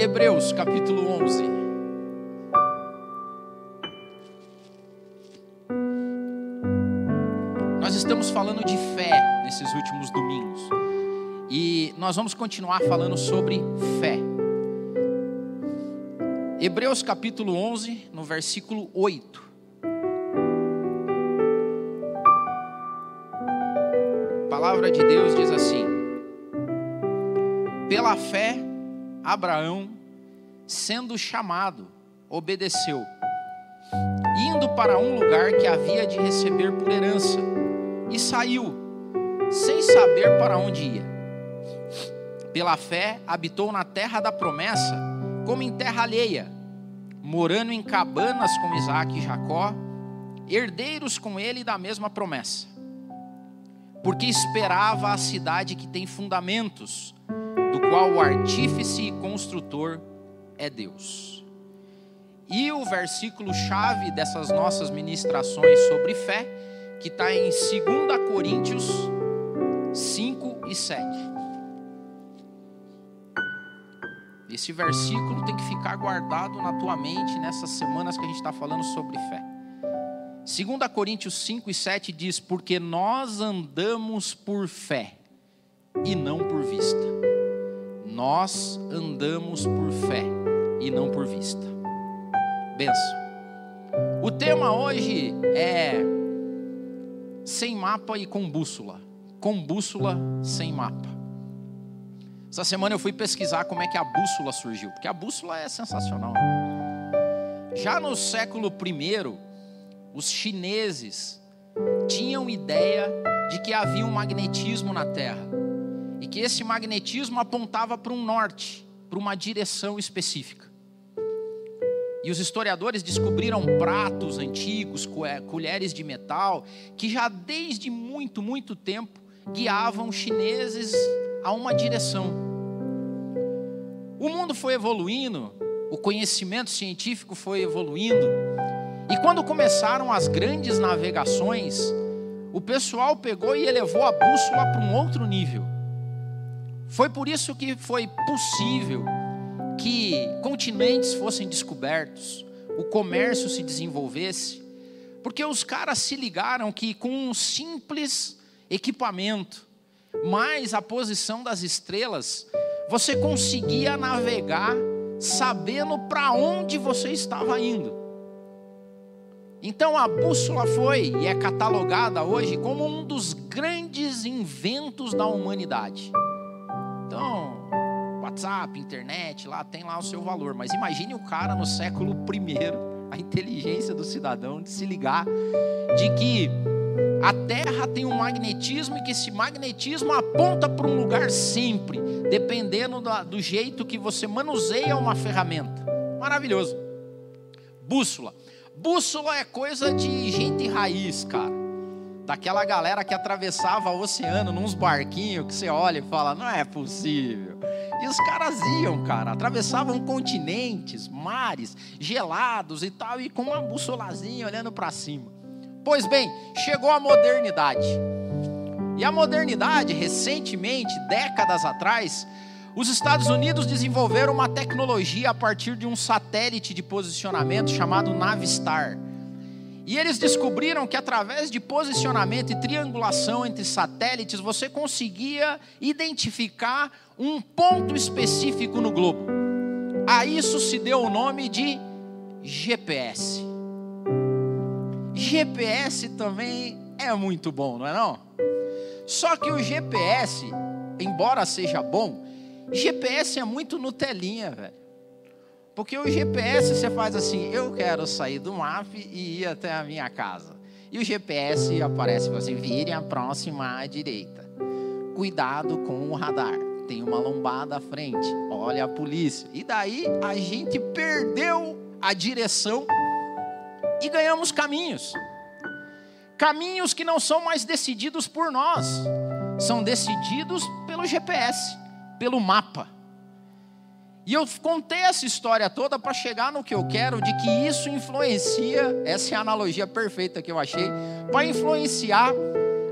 Hebreus capítulo 11. Nós estamos falando de fé nesses últimos domingos. E nós vamos continuar falando sobre fé. Hebreus capítulo 11, no versículo 8. A palavra de Deus diz assim: Pela fé, Abraão, sendo chamado, obedeceu, indo para um lugar que havia de receber por herança, e saiu, sem saber para onde ia. Pela fé, habitou na terra da promessa, como em terra alheia, morando em cabanas com Isaac e Jacó, herdeiros com ele da mesma promessa. Porque esperava a cidade que tem fundamentos, qual o artífice e construtor é Deus. E o versículo chave dessas nossas ministrações sobre fé, que está em 2 Coríntios 5 e 7. Esse versículo tem que ficar guardado na tua mente nessas semanas que a gente está falando sobre fé. 2 Coríntios 5 e 7 diz: Porque nós andamos por fé e não por vista. Nós andamos por fé e não por vista. Benção. O tema hoje é sem mapa e com bússola. Com bússola sem mapa. Essa semana eu fui pesquisar como é que a bússola surgiu, porque a bússola é sensacional. Já no século I, os chineses tinham ideia de que havia um magnetismo na Terra e que esse magnetismo apontava para um norte, para uma direção específica. E os historiadores descobriram pratos antigos, colheres de metal, que já desde muito, muito tempo guiavam chineses a uma direção. O mundo foi evoluindo, o conhecimento científico foi evoluindo, e quando começaram as grandes navegações, o pessoal pegou e elevou a bússola para um outro nível. Foi por isso que foi possível que continentes fossem descobertos, o comércio se desenvolvesse, porque os caras se ligaram que com um simples equipamento, mais a posição das estrelas, você conseguia navegar sabendo para onde você estava indo. Então a bússola foi e é catalogada hoje como um dos grandes inventos da humanidade. Então, WhatsApp, internet, lá tem lá o seu valor, mas imagine o cara no século I, a inteligência do cidadão de se ligar de que a Terra tem um magnetismo e que esse magnetismo aponta para um lugar sempre, dependendo do, do jeito que você manuseia uma ferramenta. Maravilhoso. Bússola. Bússola é coisa de gente raiz, cara. Daquela galera que atravessava o oceano nos barquinhos que você olha e fala: não é possível. E os caras iam, cara, atravessavam continentes, mares, gelados e tal, e com uma bussolazinha olhando para cima. Pois bem, chegou a modernidade. E a modernidade, recentemente, décadas atrás, os Estados Unidos desenvolveram uma tecnologia a partir de um satélite de posicionamento chamado Navistar. E eles descobriram que através de posicionamento e triangulação entre satélites, você conseguia identificar um ponto específico no globo. A isso se deu o nome de GPS. GPS também é muito bom, não é não? Só que o GPS, embora seja bom, GPS é muito Nutelinha, velho. Porque o GPS você faz assim, eu quero sair do mapa e ir até a minha casa. E o GPS aparece assim, vire a próxima à direita. Cuidado com o radar. Tem uma lombada à frente. Olha a polícia. E daí a gente perdeu a direção e ganhamos caminhos. Caminhos que não são mais decididos por nós, são decididos pelo GPS, pelo mapa. E eu contei essa história toda para chegar no que eu quero, de que isso influencia, essa é a analogia perfeita que eu achei, para influenciar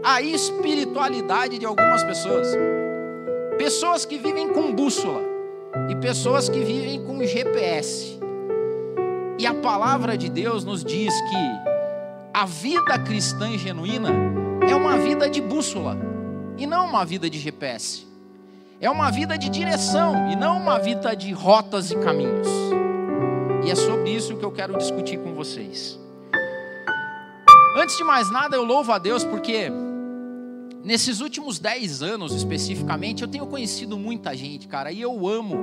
a espiritualidade de algumas pessoas. Pessoas que vivem com bússola e pessoas que vivem com GPS. E a palavra de Deus nos diz que a vida cristã genuína é uma vida de bússola e não uma vida de GPS. É uma vida de direção e não uma vida de rotas e caminhos. E é sobre isso que eu quero discutir com vocês. Antes de mais nada, eu louvo a Deus porque nesses últimos 10 anos especificamente, eu tenho conhecido muita gente, cara, e eu amo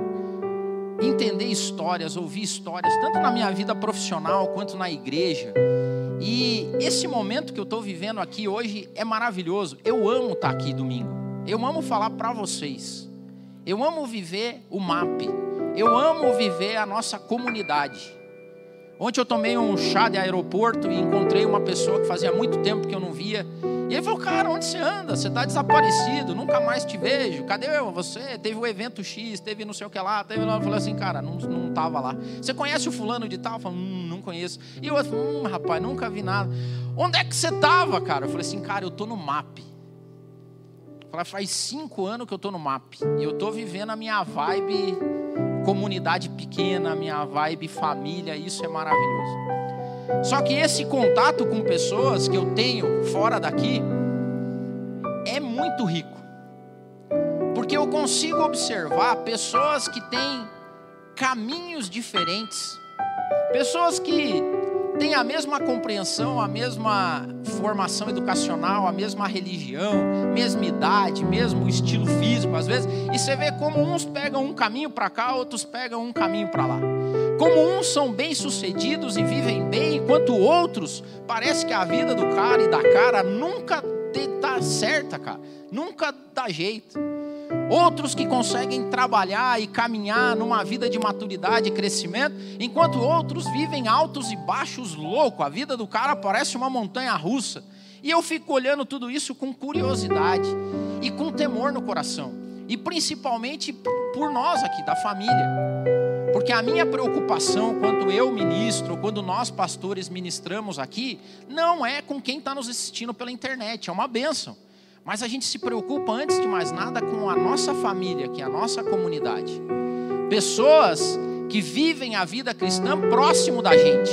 entender histórias, ouvir histórias, tanto na minha vida profissional quanto na igreja. E esse momento que eu estou vivendo aqui hoje é maravilhoso. Eu amo estar tá aqui domingo. Eu amo falar para vocês. Eu amo viver o MAP. Eu amo viver a nossa comunidade. Ontem eu tomei um chá de aeroporto e encontrei uma pessoa que fazia muito tempo que eu não via. E ele falou, cara, onde você anda? Você está desaparecido, nunca mais te vejo. Cadê você? Teve o evento X, teve não sei o que lá, teve. Eu falei assim, cara, não, não tava lá. Você conhece o fulano de tal? Eu falei, hum, não conheço. E eu falei, hum, rapaz, nunca vi nada. Onde é que você tava, cara? Eu falei assim, cara, eu tô no MAP. Falei, faz cinco anos que eu tô no MAP. E eu tô vivendo a minha vibe comunidade pequena, minha vibe família, isso é maravilhoso. Só que esse contato com pessoas que eu tenho fora daqui é muito rico. Porque eu consigo observar pessoas que têm caminhos diferentes, pessoas que têm a mesma compreensão, a mesma formação educacional, a mesma religião, mesma idade, mesmo estilo físico, às vezes, e você vê como uns pegam um caminho para cá, outros pegam um caminho para lá. Como uns são bem-sucedidos e vivem bem, enquanto outros parece que a vida do cara e da cara nunca está certa, cara. Nunca dá jeito. Outros que conseguem trabalhar e caminhar numa vida de maturidade e crescimento, enquanto outros vivem altos e baixos louco. A vida do cara parece uma montanha russa. E eu fico olhando tudo isso com curiosidade e com temor no coração. E principalmente por nós aqui, da família. Porque a minha preocupação, quando eu ministro, quando nós pastores ministramos aqui, não é com quem está nos assistindo pela internet, é uma bênção. Mas a gente se preocupa, antes de mais nada, com a nossa família, que é a nossa comunidade. Pessoas que vivem a vida cristã próximo da gente.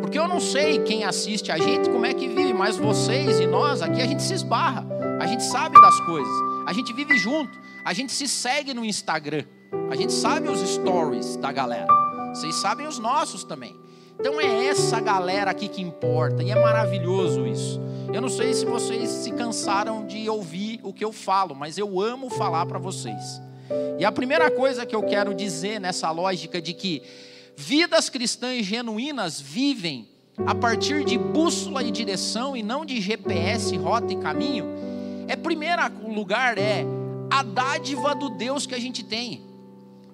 Porque eu não sei quem assiste a gente como é que vive, mas vocês e nós aqui a gente se esbarra, a gente sabe das coisas, a gente vive junto, a gente se segue no Instagram. A gente sabe os stories da galera. Vocês sabem os nossos também. Então é essa galera aqui que importa. E é maravilhoso isso. Eu não sei se vocês se cansaram de ouvir o que eu falo, mas eu amo falar para vocês. E a primeira coisa que eu quero dizer nessa lógica de que vidas cristãs genuínas vivem a partir de bússola e direção e não de GPS, rota e caminho, é primeiro lugar é a dádiva do Deus que a gente tem.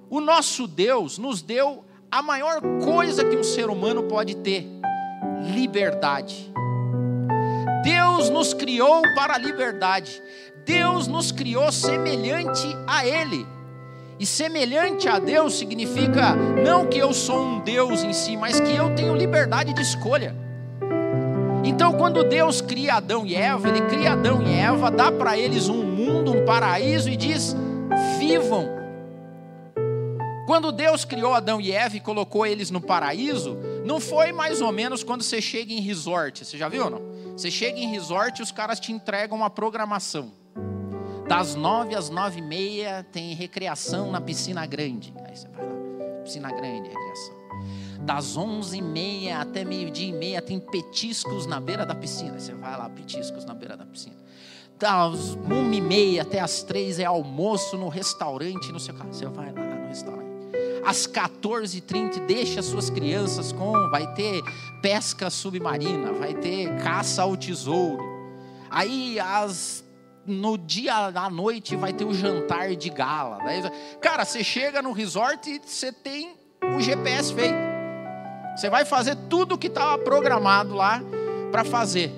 O nosso Deus nos deu a maior coisa que um ser humano pode ter: liberdade. Deus nos criou para a liberdade. Deus nos criou semelhante a Ele. E semelhante a Deus significa não que eu sou um Deus em si, mas que eu tenho liberdade de escolha. Então, quando Deus cria Adão e Eva, Ele cria Adão e Eva, dá para eles um mundo, um paraíso e diz: vivam quando Deus criou Adão e Eva e colocou eles no paraíso, não foi mais ou menos quando você chega em resort. Você já viu ou não? Você chega em resort e os caras te entregam uma programação. Das nove às nove e meia tem recreação na piscina grande. Aí você vai lá, piscina grande, recreação. Das onze e meia até meio-dia e meia tem petiscos na beira da piscina. Aí você vai lá, petiscos na beira da piscina. Das uma e meia até as três é almoço no restaurante, no seu carro. Você vai lá no restaurante às 14h30, deixa suas crianças com, vai ter pesca submarina, vai ter caça ao tesouro. Aí às no dia à noite vai ter o jantar de gala. Cara, você chega no resort e você tem o GPS feito. Você vai fazer tudo o que estava programado lá para fazer.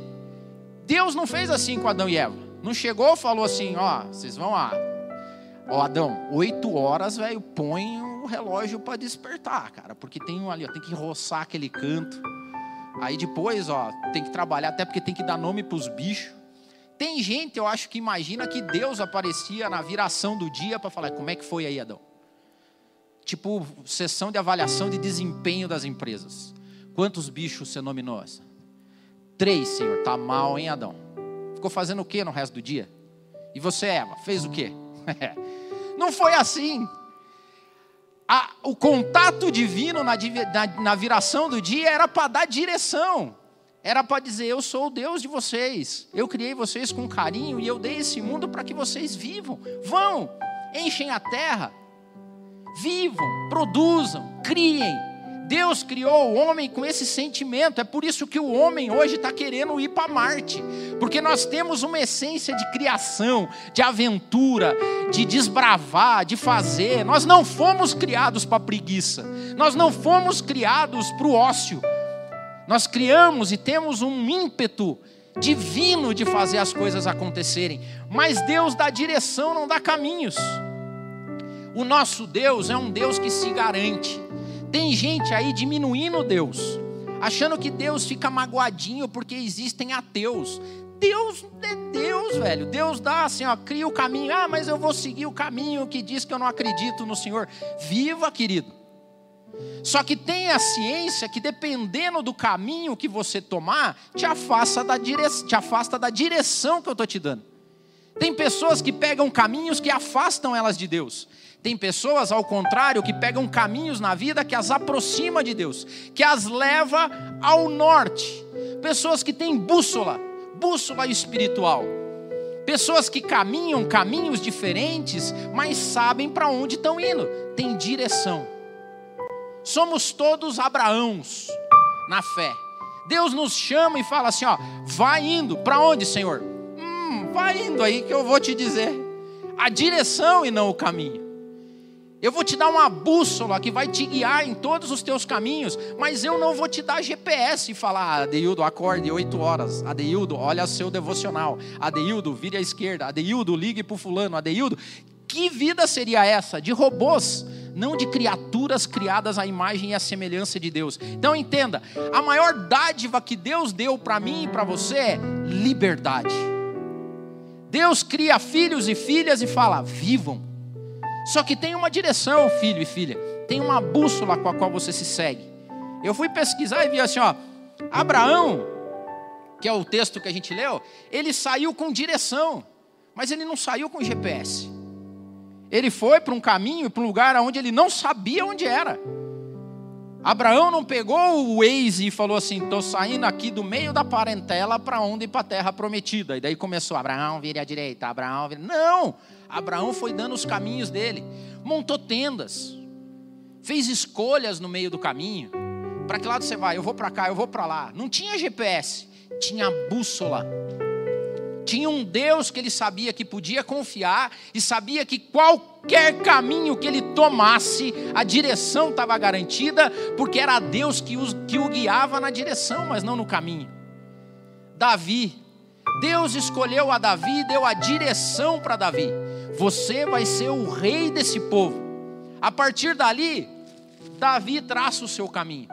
Deus não fez assim com Adão e Eva. Não chegou e falou assim: ó, vocês vão lá. Ó, Adão, oito horas, velho, põe relógio para despertar, cara, porque tem um ali, ó, tem que roçar aquele canto. Aí depois, ó, tem que trabalhar, até porque tem que dar nome para os bichos. Tem gente, eu acho que imagina que Deus aparecia na viração do dia para falar: como é que foi aí, Adão? Tipo, sessão de avaliação de desempenho das empresas. Quantos bichos você nominou? Três, Senhor. Tá mal, hein, Adão? Ficou fazendo o que no resto do dia? E você, Eva, fez o quê? Não foi assim. A, o contato divino na, na, na viração do dia era para dar direção. Era para dizer: Eu sou o Deus de vocês. Eu criei vocês com carinho e eu dei esse mundo para que vocês vivam. Vão, enchem a terra, vivam, produzam, criem. Deus criou o homem com esse sentimento, é por isso que o homem hoje está querendo ir para Marte, porque nós temos uma essência de criação, de aventura, de desbravar, de fazer. Nós não fomos criados para preguiça, nós não fomos criados para o ócio, nós criamos e temos um ímpeto divino de fazer as coisas acontecerem, mas Deus dá direção, não dá caminhos. O nosso Deus é um Deus que se garante. Tem gente aí diminuindo Deus, achando que Deus fica magoadinho porque existem ateus. Deus é Deus, velho. Deus dá assim, ó, cria o caminho. Ah, mas eu vou seguir o caminho que diz que eu não acredito no Senhor. Viva, querido. Só que tem a ciência que dependendo do caminho que você tomar, te afasta da, dire... te afasta da direção que eu estou te dando. Tem pessoas que pegam caminhos que afastam elas de Deus. Tem pessoas, ao contrário, que pegam caminhos na vida que as aproxima de Deus, que as leva ao norte. Pessoas que têm bússola, bússola espiritual. Pessoas que caminham caminhos diferentes, mas sabem para onde estão indo, tem direção. Somos todos Abraãos na fé. Deus nos chama e fala assim: ó, vai indo, para onde, Senhor? Vai indo aí que eu vou te dizer a direção e não o caminho. Eu vou te dar uma bússola que vai te guiar em todos os teus caminhos, mas eu não vou te dar GPS e falar, Adeildo, acorde 8 horas. Adeildo, olha seu devocional. Adeildo, vire à esquerda. Adeildo, ligue para o fulano. Adeildo, que vida seria essa? De robôs, não de criaturas criadas à imagem e à semelhança de Deus. Então entenda, a maior dádiva que Deus deu para mim e para você é liberdade. Deus cria filhos e filhas e fala: vivam só que tem uma direção, filho e filha. Tem uma bússola com a qual você se segue. Eu fui pesquisar e vi assim, ó, Abraão, que é o texto que a gente leu, ele saiu com direção, mas ele não saiu com GPS. Ele foi para um caminho, para um lugar onde ele não sabia onde era. Abraão não pegou o Waze e falou assim: estou saindo aqui do meio da parentela para onde? Para a terra prometida. E daí começou: Abraão, vire à direita, Abraão, vire. Não! Abraão foi dando os caminhos dele, montou tendas, fez escolhas no meio do caminho. Para que lado você vai? Eu vou para cá, eu vou para lá. Não tinha GPS, tinha bússola. Tinha um Deus que ele sabia que podia confiar e sabia que qualquer caminho que ele tomasse, a direção estava garantida, porque era Deus que, que o guiava na direção, mas não no caminho. Davi, Deus escolheu a Davi e deu a direção para Davi. Você vai ser o rei desse povo. A partir dali, Davi traça o seu caminho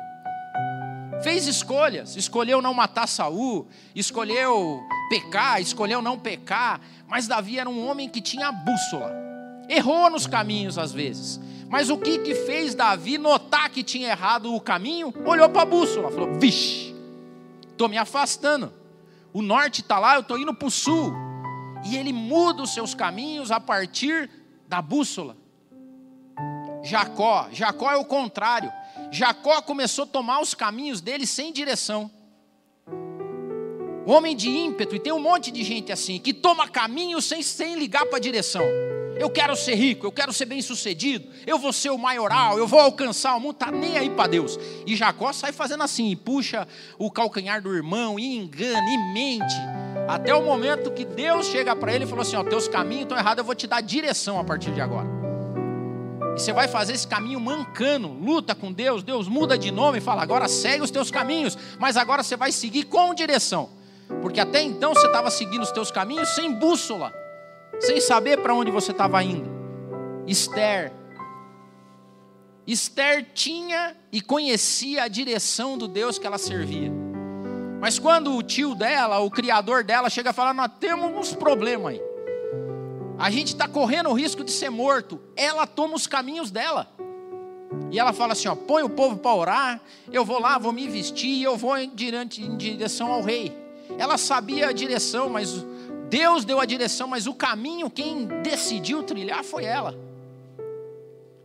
fez escolhas, escolheu não matar Saul, escolheu pecar, escolheu não pecar, mas Davi era um homem que tinha bússola. Errou nos caminhos às vezes. Mas o que que fez Davi notar que tinha errado o caminho? Olhou para a bússola, falou: "Vixe, estou me afastando. O norte está lá, eu estou indo para o sul." E ele muda os seus caminhos a partir da bússola. Jacó, Jacó é o contrário. Jacó começou a tomar os caminhos dele sem direção. Homem de ímpeto, e tem um monte de gente assim, que toma caminho sem, sem ligar para a direção. Eu quero ser rico, eu quero ser bem sucedido, eu vou ser o maioral, eu vou alcançar o mundo, tá nem aí para Deus. E Jacó sai fazendo assim, e puxa o calcanhar do irmão, e engana, e mente. Até o momento que Deus chega para ele e falou assim: Ó, teus caminhos estão errados, eu vou te dar direção a partir de agora. E você vai fazer esse caminho mancando, luta com Deus, Deus muda de nome e fala: agora segue os teus caminhos, mas agora você vai seguir com direção. Porque até então você estava seguindo os teus caminhos sem bússola, sem saber para onde você estava indo. Esther. Esther tinha e conhecia a direção do Deus que ela servia. Mas quando o tio dela, o criador dela, chega a falar: Nós temos uns problemas aí. A gente está correndo o risco de ser morto. Ela toma os caminhos dela. E ela fala assim: ó, põe o povo para orar, eu vou lá, vou me vestir e eu vou em direção ao rei. Ela sabia a direção, mas Deus deu a direção, mas o caminho, quem decidiu trilhar foi ela.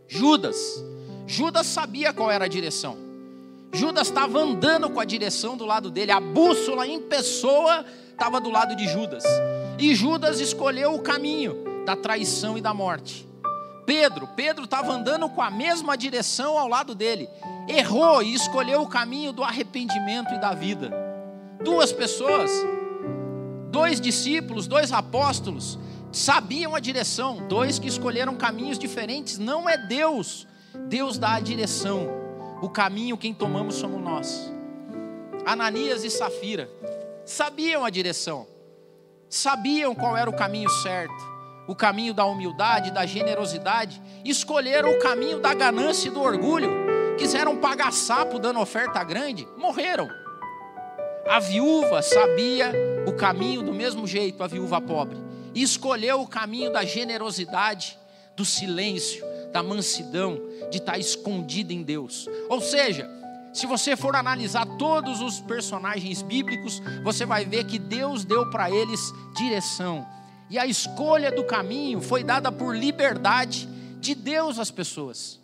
Judas. Judas sabia qual era a direção. Judas estava andando com a direção do lado dele, a bússola em pessoa estava do lado de Judas. E Judas escolheu o caminho da traição e da morte. Pedro, Pedro estava andando com a mesma direção ao lado dele. Errou e escolheu o caminho do arrependimento e da vida. Duas pessoas, dois discípulos, dois apóstolos, sabiam a direção, dois que escolheram caminhos diferentes. Não é Deus, Deus dá a direção. O caminho quem tomamos somos nós. Ananias e Safira sabiam a direção, sabiam qual era o caminho certo o caminho da humildade, da generosidade, escolheram o caminho da ganância e do orgulho, quiseram pagar sapo dando oferta grande, morreram. A viúva sabia o caminho do mesmo jeito, a viúva pobre, e escolheu o caminho da generosidade, do silêncio, da mansidão, de estar escondida em Deus. Ou seja, se você for analisar todos os personagens bíblicos, você vai ver que Deus deu para eles direção e a escolha do caminho foi dada por liberdade de Deus às pessoas.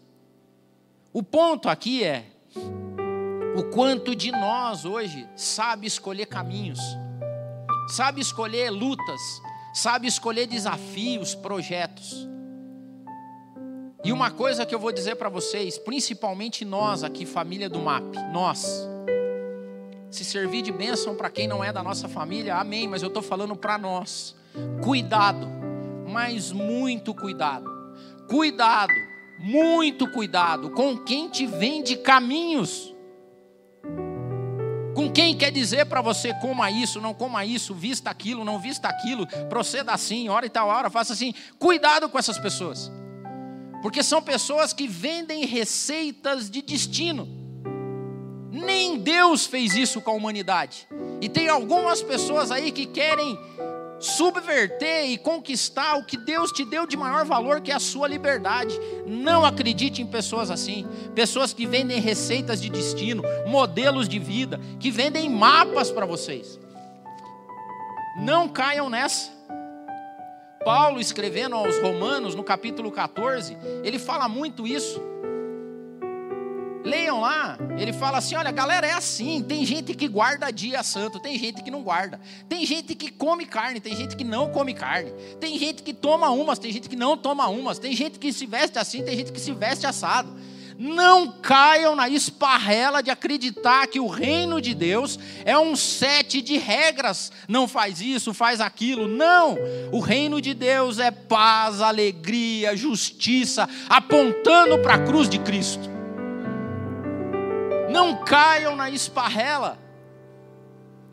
O ponto aqui é o quanto de nós hoje sabe escolher caminhos, sabe escolher lutas, sabe escolher desafios, projetos. E uma coisa que eu vou dizer para vocês, principalmente nós aqui, família do MAP, nós, se servir de bênção para quem não é da nossa família, amém, mas eu estou falando para nós. Cuidado, mas muito cuidado. Cuidado, muito cuidado com quem te vende caminhos. Com quem quer dizer para você coma isso, não coma isso, vista aquilo, não vista aquilo, proceda assim, hora e tal hora, faça assim. Cuidado com essas pessoas. Porque são pessoas que vendem receitas de destino. Nem Deus fez isso com a humanidade. E tem algumas pessoas aí que querem subverter e conquistar o que Deus te deu de maior valor, que é a sua liberdade. Não acredite em pessoas assim, pessoas que vendem receitas de destino, modelos de vida, que vendem mapas para vocês. Não caiam nessa. Paulo escrevendo aos Romanos, no capítulo 14, ele fala muito isso. Leiam lá, ele fala assim: olha, galera, é assim. Tem gente que guarda dia santo, tem gente que não guarda. Tem gente que come carne, tem gente que não come carne. Tem gente que toma umas, tem gente que não toma umas. Tem gente que se veste assim, tem gente que se veste assado. Não caiam na esparrela de acreditar que o reino de Deus é um sete de regras. Não faz isso, faz aquilo. Não! O reino de Deus é paz, alegria, justiça, apontando para a cruz de Cristo. Não caiam na esparrela.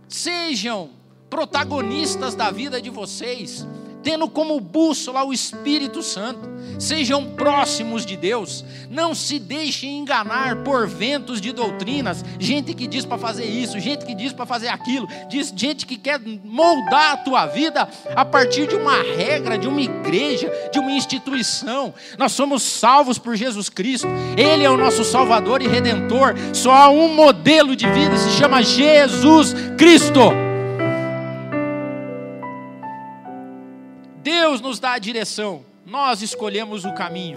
Sejam protagonistas da vida de vocês tendo como bússola o Espírito Santo. Sejam próximos de Deus, não se deixem enganar por ventos de doutrinas, gente que diz para fazer isso, gente que diz para fazer aquilo, diz gente que quer moldar a tua vida a partir de uma regra, de uma igreja, de uma instituição. Nós somos salvos por Jesus Cristo. Ele é o nosso Salvador e redentor. Só há um modelo de vida, se chama Jesus Cristo. Deus nos dá a direção, nós escolhemos o caminho.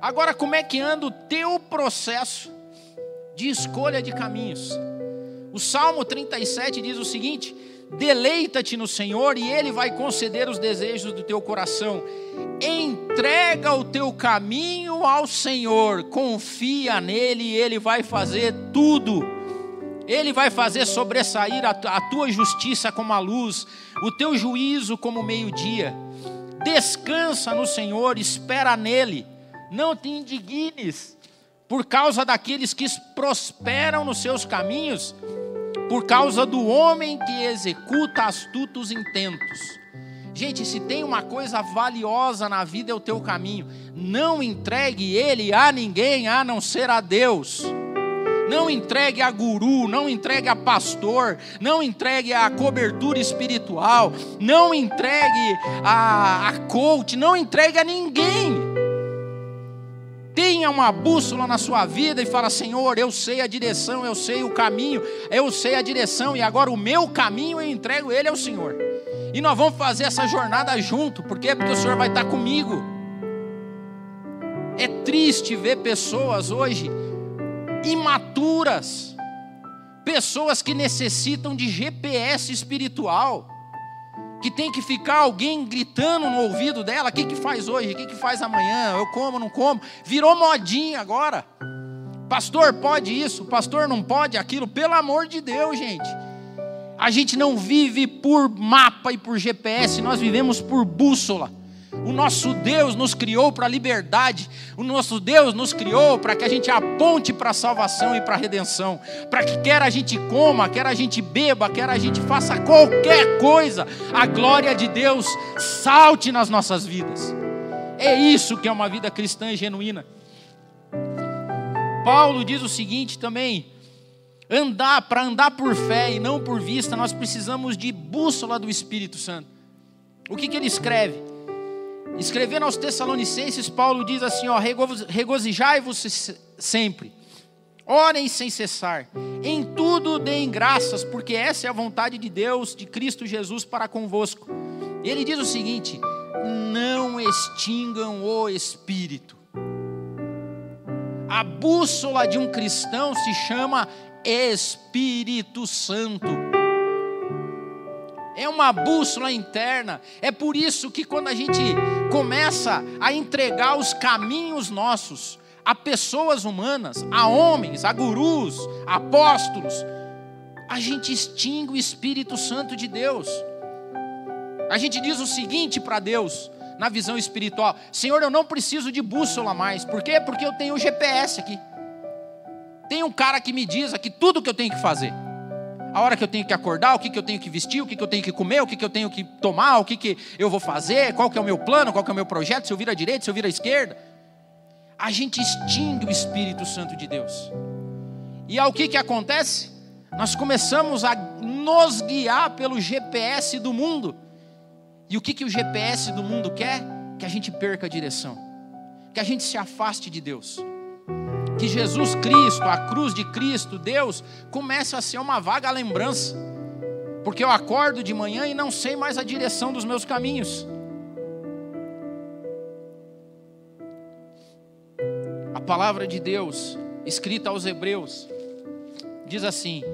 Agora, como é que anda o teu processo de escolha de caminhos? O Salmo 37 diz o seguinte: Deleita-te no Senhor e Ele vai conceder os desejos do teu coração. Entrega o teu caminho ao Senhor, confia nele e Ele vai fazer tudo. Ele vai fazer sobressair a, tua justiça como a luz, o teu juízo como o meio-dia. Descansa no Senhor, espera nele. Não te indignes por causa daqueles que prosperam nos seus caminhos, por causa do homem que executa astutos intentos. Gente, se tem uma coisa valiosa na vida é o teu caminho. Não entregue ele a ninguém a não ser a Deus. Não entregue a guru, não entregue a pastor, não entregue a cobertura espiritual, não entregue a, a coach, não entregue a ninguém. Tenha uma bússola na sua vida e fala: Senhor, eu sei a direção, eu sei o caminho, eu sei a direção e agora o meu caminho eu entrego ele ao Senhor. E nós vamos fazer essa jornada junto, por quê? Porque o Senhor vai estar comigo. É triste ver pessoas hoje imaturas, pessoas que necessitam de GPS espiritual, que tem que ficar alguém gritando no ouvido dela: o que, que faz hoje, o que, que faz amanhã, eu como, não como. Virou modinha agora. Pastor pode isso, pastor não pode aquilo, pelo amor de Deus, gente. A gente não vive por mapa e por GPS, nós vivemos por bússola. O nosso Deus nos criou para a liberdade. O nosso Deus nos criou para que a gente aponte para a salvação e para a redenção. Para que quer a gente coma, quer a gente beba, quer a gente faça qualquer coisa, a glória de Deus salte nas nossas vidas. É isso que é uma vida cristã genuína. Paulo diz o seguinte também: andar, para andar por fé e não por vista, nós precisamos de bússola do Espírito Santo. O que, que ele escreve? Escrevendo aos Tessalonicenses, Paulo diz assim: ó, regozijai-vos sempre, orem sem cessar, em tudo deem graças, porque essa é a vontade de Deus, de Cristo Jesus para convosco. Ele diz o seguinte: não extingam o espírito. A bússola de um cristão se chama Espírito Santo é uma bússola interna. É por isso que quando a gente começa a entregar os caminhos nossos a pessoas humanas, a homens, a gurus, a apóstolos, a gente extingue o Espírito Santo de Deus. A gente diz o seguinte para Deus, na visão espiritual: Senhor, eu não preciso de bússola mais. Por quê? Porque eu tenho o GPS aqui. Tem um cara que me diz aqui tudo o que eu tenho que fazer a hora que eu tenho que acordar, o que, que eu tenho que vestir, o que, que eu tenho que comer, o que, que eu tenho que tomar, o que, que eu vou fazer, qual que é o meu plano, qual que é o meu projeto, se eu vir à direita, se eu vir à esquerda. A gente extingue o Espírito Santo de Deus. E ao que, que acontece? Nós começamos a nos guiar pelo GPS do mundo. E o que, que o GPS do mundo quer? Que a gente perca a direção, que a gente se afaste de Deus que Jesus Cristo, a cruz de Cristo, Deus, começa a ser uma vaga lembrança. Porque eu acordo de manhã e não sei mais a direção dos meus caminhos. A palavra de Deus, escrita aos Hebreus, diz assim: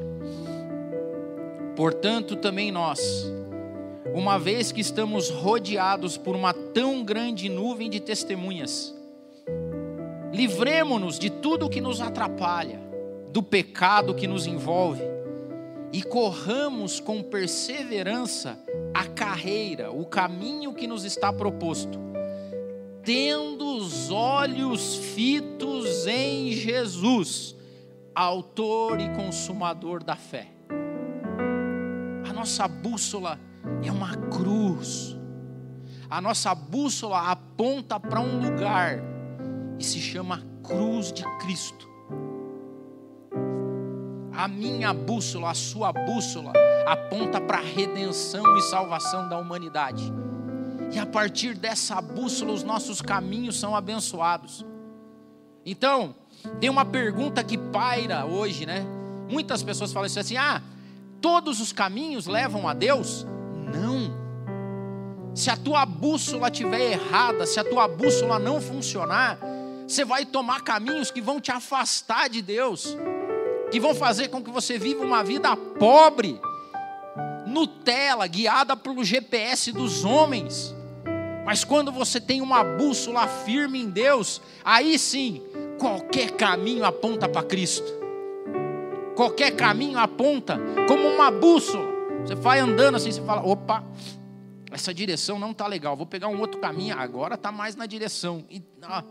Portanto, também nós, uma vez que estamos rodeados por uma tão grande nuvem de testemunhas, Livremos-nos de tudo que nos atrapalha, do pecado que nos envolve, e corramos com perseverança a carreira, o caminho que nos está proposto, tendo os olhos fitos em Jesus, Autor e Consumador da fé. A nossa bússola é uma cruz, a nossa bússola aponta para um lugar e se chama Cruz de Cristo. A minha bússola, a sua bússola, aponta para a redenção e salvação da humanidade. E a partir dessa bússola, os nossos caminhos são abençoados. Então, tem uma pergunta que paira hoje, né? Muitas pessoas falam assim: ah, todos os caminhos levam a Deus? Não. Se a tua bússola estiver errada, se a tua bússola não funcionar, você vai tomar caminhos que vão te afastar de Deus, que vão fazer com que você viva uma vida pobre, Nutella, guiada pelo GPS dos homens. Mas quando você tem uma bússola firme em Deus, aí sim, qualquer caminho aponta para Cristo. Qualquer caminho aponta como uma bússola. Você vai andando assim, você fala: opa, essa direção não está legal, vou pegar um outro caminho, agora está mais na direção. E, ah,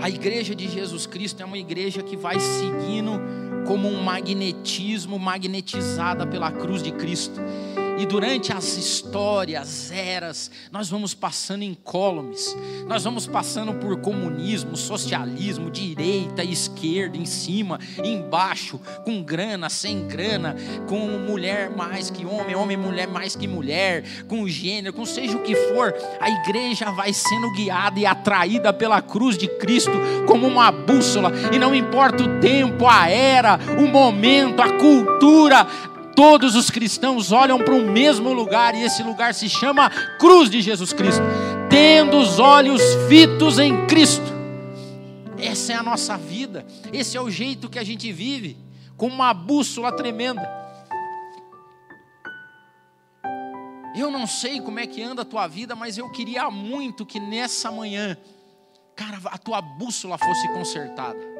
a igreja de Jesus Cristo é uma igreja que vai seguindo como um magnetismo, magnetizada pela cruz de Cristo. E durante as histórias, eras, nós vamos passando incólumes, nós vamos passando por comunismo, socialismo, direita, esquerda, em cima, embaixo, com grana, sem grana, com mulher mais que homem, homem mulher mais que mulher, com gênero, com seja o que for, a igreja vai sendo guiada e atraída pela cruz de Cristo como uma bússola, e não importa o tempo, a era, o momento, a cultura, todos os cristãos olham para o mesmo lugar e esse lugar se chama Cruz de Jesus Cristo, tendo os olhos fitos em Cristo. Essa é a nossa vida, esse é o jeito que a gente vive, com uma bússola tremenda. Eu não sei como é que anda a tua vida, mas eu queria muito que nessa manhã, cara, a tua bússola fosse consertada.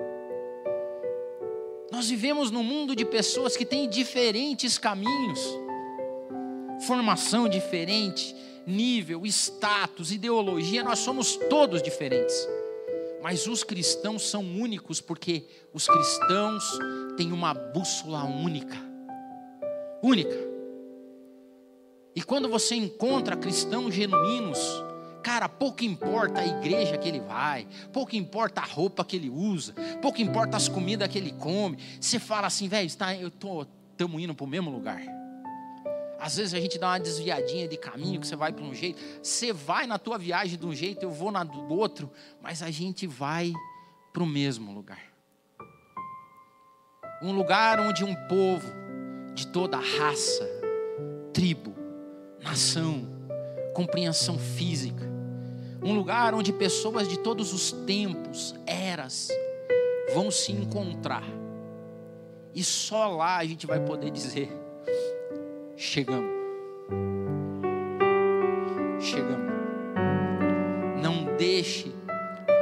Nós vivemos num mundo de pessoas que têm diferentes caminhos, formação diferente, nível, status, ideologia, nós somos todos diferentes. Mas os cristãos são únicos porque os cristãos têm uma bússola única. Única. E quando você encontra cristãos genuínos, Cara, pouco importa a igreja que ele vai, pouco importa a roupa que ele usa, pouco importa as comidas que ele come. Você fala assim, velho, está, eu tô, estamos indo para o mesmo lugar. Às vezes a gente dá uma desviadinha de caminho, que você vai para um jeito, você vai na tua viagem de um jeito, eu vou na do outro, mas a gente vai para o mesmo lugar. Um lugar onde um povo de toda raça, tribo, nação, compreensão física, um lugar onde pessoas de todos os tempos, eras, vão se encontrar. E só lá a gente vai poder dizer: chegamos. Chegamos. Não deixe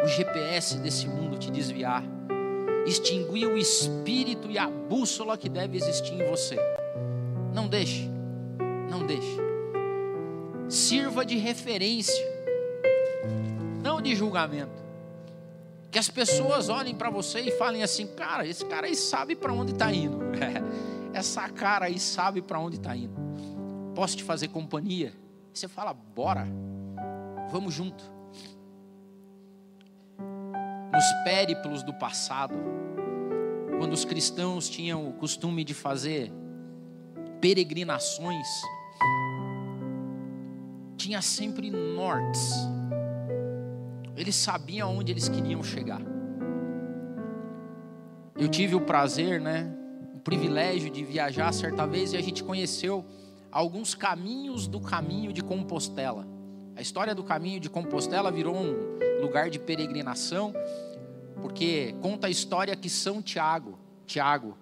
o GPS desse mundo te desviar. Extinguir o espírito e a bússola que deve existir em você. Não deixe. Não deixe. Sirva de referência não de julgamento. Que as pessoas olhem para você e falem assim: cara, esse cara aí sabe para onde está indo. Essa cara aí sabe para onde está indo. Posso te fazer companhia? Você fala: bora, vamos junto. Nos périplos do passado, quando os cristãos tinham o costume de fazer peregrinações, tinha sempre nortes eles sabiam onde eles queriam chegar. Eu tive o prazer, né, o privilégio de viajar certa vez e a gente conheceu alguns caminhos do caminho de Compostela. A história do caminho de Compostela virou um lugar de peregrinação, porque conta a história que São Tiago, Tiago,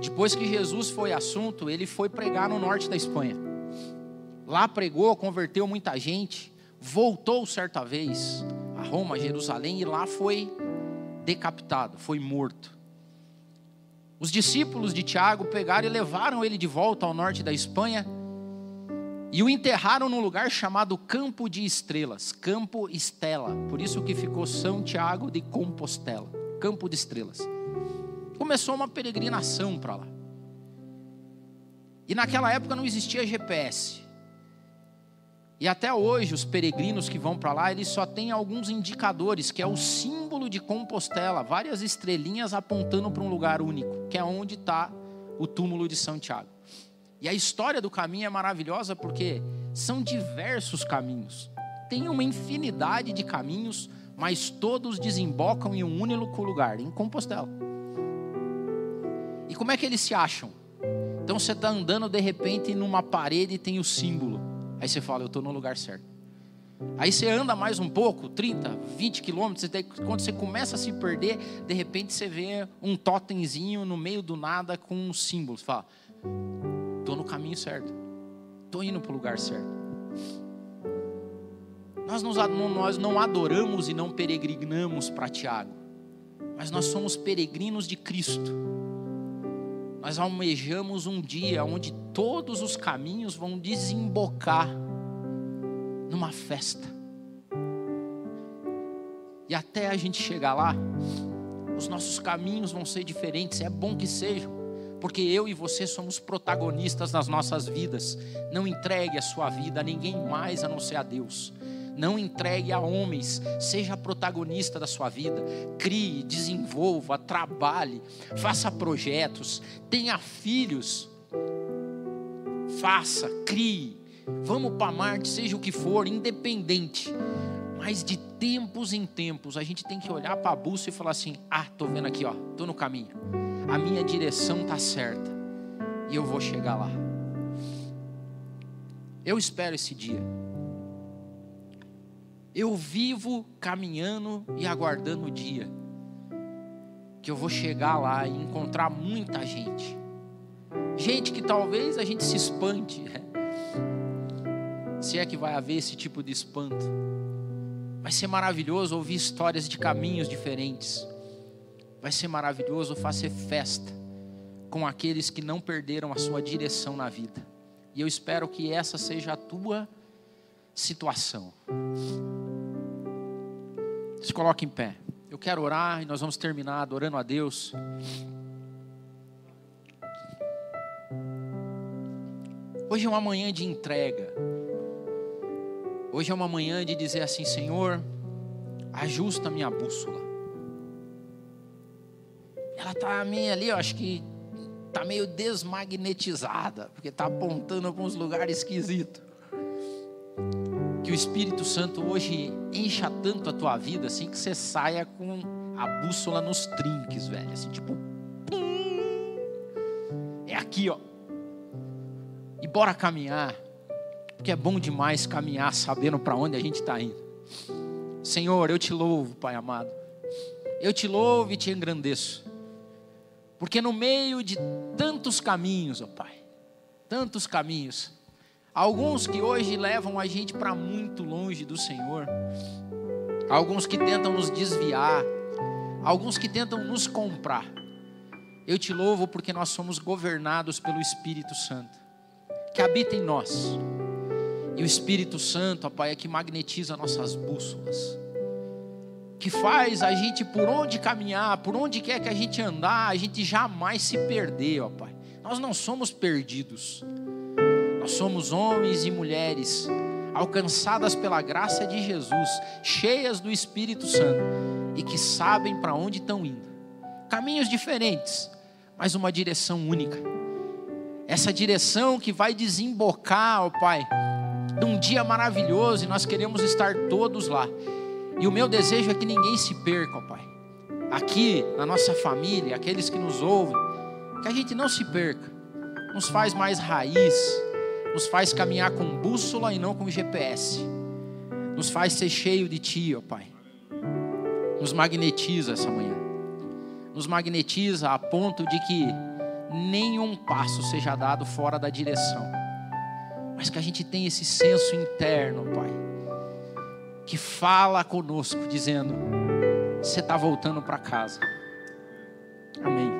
depois que Jesus foi assunto, ele foi pregar no norte da Espanha. Lá pregou, converteu muita gente voltou certa vez a Roma, Jerusalém, e lá foi decapitado, foi morto. Os discípulos de Tiago pegaram e levaram ele de volta ao norte da Espanha e o enterraram num lugar chamado Campo de Estrelas, Campo Estela, por isso que ficou São Tiago de Compostela, Campo de Estrelas. Começou uma peregrinação para lá. E naquela época não existia GPS. E até hoje, os peregrinos que vão para lá, eles só têm alguns indicadores, que é o símbolo de Compostela, várias estrelinhas apontando para um lugar único, que é onde está o túmulo de São Tiago. E a história do caminho é maravilhosa porque são diversos caminhos. Tem uma infinidade de caminhos, mas todos desembocam em um único lugar, em Compostela. E como é que eles se acham? Então você está andando de repente numa parede e tem o símbolo. Aí você fala, eu estou no lugar certo. Aí você anda mais um pouco, 30, 20 quilômetros, quando você começa a se perder, de repente você vê um totemzinho no meio do nada com um símbolo. Você fala, estou no caminho certo, estou indo para o lugar certo. Nós, nos, nós não adoramos e não peregrinamos para Tiago, mas nós somos peregrinos de Cristo. Nós almejamos um dia onde todos os caminhos vão desembocar numa festa. E até a gente chegar lá, os nossos caminhos vão ser diferentes, é bom que sejam, porque eu e você somos protagonistas nas nossas vidas. Não entregue a sua vida a ninguém mais a não ser a Deus. Não entregue a homens, seja protagonista da sua vida. Crie, desenvolva, trabalhe, faça projetos, tenha filhos. Faça, crie. Vamos para Marte, seja o que for, independente. Mas de tempos em tempos, a gente tem que olhar para a bússola e falar assim: ah, tô vendo aqui, ó, tô no caminho a minha direção está certa e eu vou chegar lá. Eu espero esse dia. Eu vivo caminhando e aguardando o dia que eu vou chegar lá e encontrar muita gente. Gente que talvez a gente se espante. Se é que vai haver esse tipo de espanto. Vai ser maravilhoso ouvir histórias de caminhos diferentes Vai ser maravilhoso fazer festa com aqueles que não perderam a sua direção na vida. E eu espero que essa seja a tua situação. Se coloque em pé. Eu quero orar e nós vamos terminar adorando a Deus. Hoje é uma manhã de entrega. Hoje é uma manhã de dizer assim: Senhor, ajusta minha bússola ela tá minha ali, eu acho que tá meio desmagnetizada, porque tá apontando para uns lugares esquisitos. Que o Espírito Santo hoje encha tanto a tua vida assim que você saia com a bússola nos trinques, velho, assim, tipo É aqui, ó. Bora caminhar. Porque é bom demais caminhar sabendo para onde a gente está indo. Senhor, eu te louvo, Pai amado. Eu te louvo e te engrandeço. Porque no meio de tantos caminhos, ó oh Pai, tantos caminhos, alguns que hoje levam a gente para muito longe do Senhor, alguns que tentam nos desviar, alguns que tentam nos comprar. Eu te louvo porque nós somos governados pelo Espírito Santo, que habita em nós. E o Espírito Santo, ó Pai, é que magnetiza nossas bússolas que faz a gente por onde caminhar, por onde quer que a gente andar, a gente jamais se perder, ó Pai. Nós não somos perdidos. Nós somos homens e mulheres alcançadas pela graça de Jesus, cheias do Espírito Santo e que sabem para onde estão indo. Caminhos diferentes, mas uma direção única. Essa direção que vai desembocar, ó Pai, de um dia maravilhoso e nós queremos estar todos lá. E o meu desejo é que ninguém se perca, ó Pai. Aqui, na nossa família, aqueles que nos ouvem, que a gente não se perca. Nos faz mais raiz, nos faz caminhar com bússola e não com GPS. Nos faz ser cheio de Ti, ó Pai. Nos magnetiza essa manhã. Nos magnetiza a ponto de que nenhum passo seja dado fora da direção, mas que a gente tenha esse senso interno, Pai, que fala conosco, dizendo: você está voltando para casa. Amém.